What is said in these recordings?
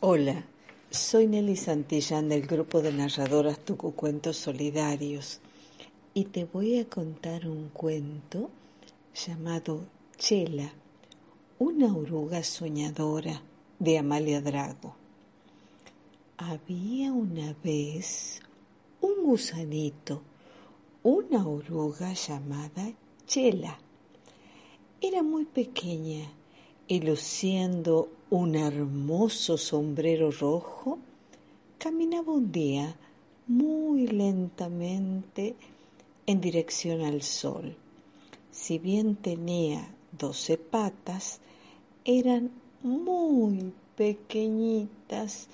Hola, soy Nelly Santillán del grupo de narradoras Tucucuentos Solidarios y te voy a contar un cuento llamado Chela, una oruga soñadora de Amalia Drago. Había una vez un gusanito, una oruga llamada Chela. Era muy pequeña y luciendo un hermoso sombrero rojo, caminaba un día muy lentamente en dirección al sol. Si bien tenía doce patas, eran muy pequeñitas,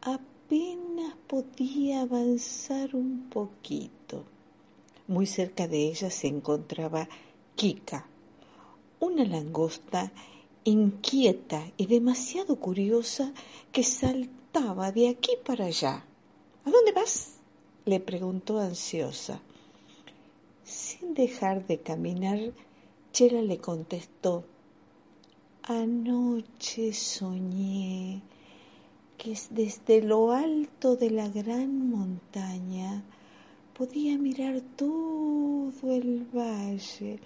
apenas podía avanzar un poquito. Muy cerca de ella se encontraba Kika, una langosta inquieta y demasiado curiosa que saltaba de aquí para allá. ¿A dónde vas? le preguntó ansiosa. Sin dejar de caminar, Chela le contestó, Anoche soñé que desde lo alto de la gran montaña podía mirar todo el valle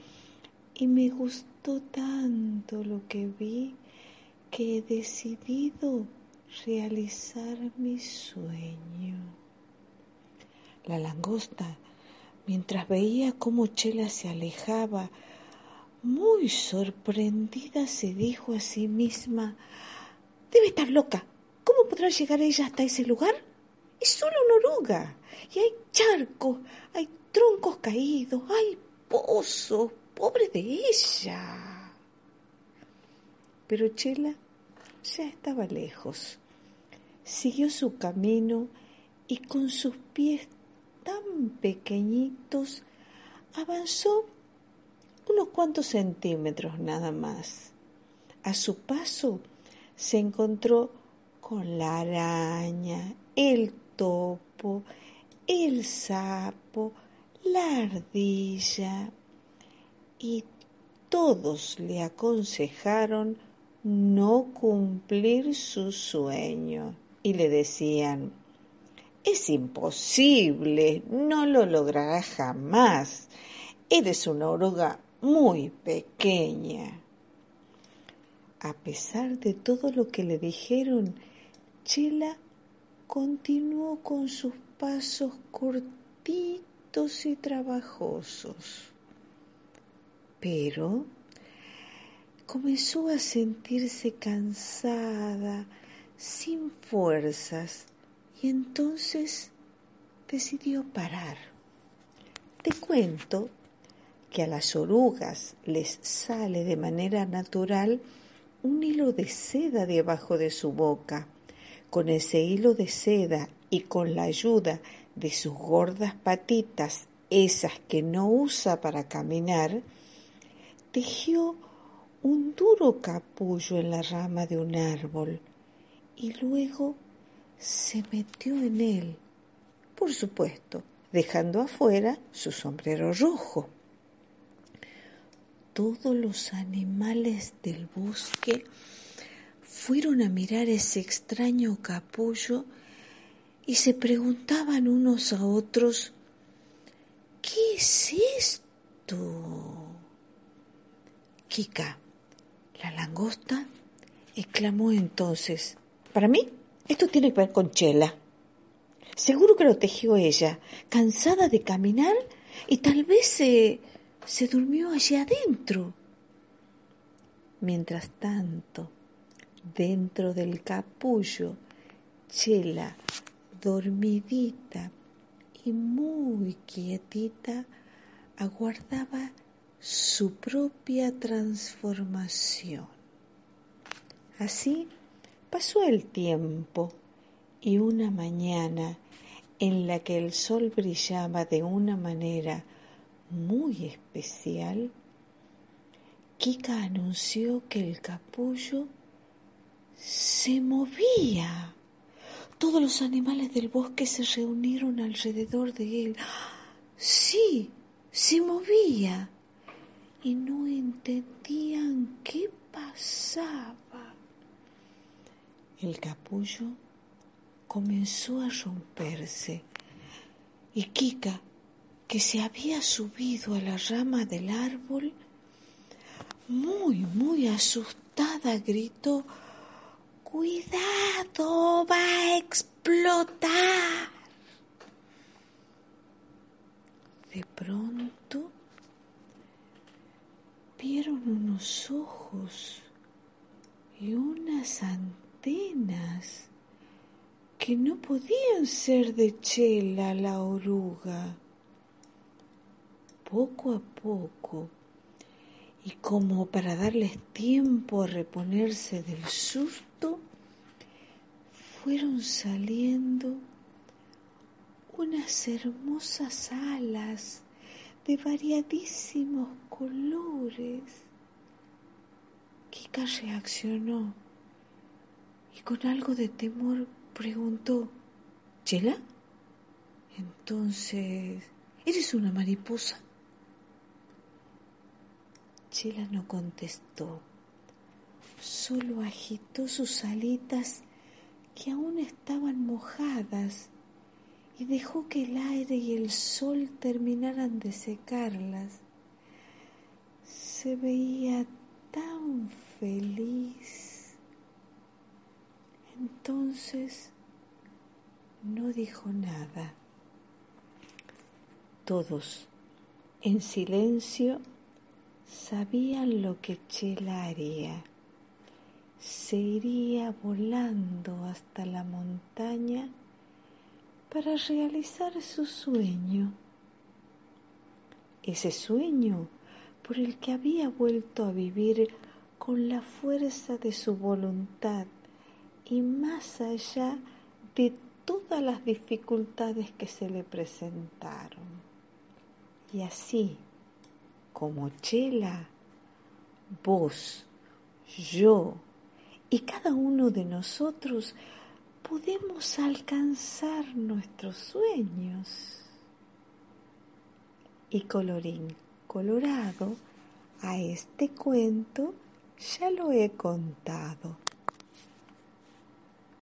y me gustó tanto lo que vi que he decidido realizar mi sueño. La langosta, mientras veía cómo Chela se alejaba, muy sorprendida se dijo a sí misma, debe estar loca. ¿Cómo podrá llegar ella hasta ese lugar? Es solo una oruga. Y hay charcos, hay troncos caídos, hay pozos, Pobre de ella. Pero Chela ya estaba lejos. Siguió su camino y con sus pies tan pequeñitos avanzó unos cuantos centímetros nada más. A su paso se encontró con la araña, el topo, el sapo, la ardilla, y todos le aconsejaron no cumplir su sueño. Y le decían, es imposible, no lo lograrás jamás, eres una oruga muy pequeña. A pesar de todo lo que le dijeron, Chela continuó con sus pasos cortitos y trabajosos pero comenzó a sentirse cansada, sin fuerzas, y entonces decidió parar. Te cuento que a las orugas les sale de manera natural un hilo de seda debajo de su boca. Con ese hilo de seda y con la ayuda de sus gordas patitas, esas que no usa para caminar, tejió un duro capullo en la rama de un árbol y luego se metió en él, por supuesto, dejando afuera su sombrero rojo. Todos los animales del bosque fueron a mirar ese extraño capullo y se preguntaban unos a otros, ¿qué es esto? Kika, la langosta, exclamó entonces. Para mí, esto tiene que ver con Chela. Seguro que lo tejió ella, cansada de caminar y tal vez se, se durmió allí adentro. Mientras tanto, dentro del capullo, Chela, dormidita y muy quietita, aguardaba su propia transformación. Así pasó el tiempo y una mañana en la que el sol brillaba de una manera muy especial, Kika anunció que el capullo se movía. Todos los animales del bosque se reunieron alrededor de él. Sí, se movía y no entendían qué pasaba. El capullo comenzó a romperse y Kika, que se había subido a la rama del árbol, muy, muy asustada, gritó, ¡Cuidado! ¡Va a explotar! De pronto vieron unos ojos y unas antenas que no podían ser de Chela la oruga. Poco a poco, y como para darles tiempo a reponerse del susto, fueron saliendo unas hermosas alas de variadísimos colores. Kika reaccionó y con algo de temor preguntó, ¿Chela? Entonces, ¿eres una mariposa? Chela no contestó, solo agitó sus alitas que aún estaban mojadas y dejó que el aire y el sol terminaran de secarlas. Se veía tan feliz. Entonces no dijo nada. Todos, en silencio, sabían lo que Chela haría. Se iría volando hasta la montaña para realizar su sueño. Ese sueño por el que había vuelto a vivir con la fuerza de su voluntad y más allá de todas las dificultades que se le presentaron. Y así, como Chela, vos, yo y cada uno de nosotros podemos alcanzar nuestros sueños. Y colorín colorado, a este cuento ya lo he contado.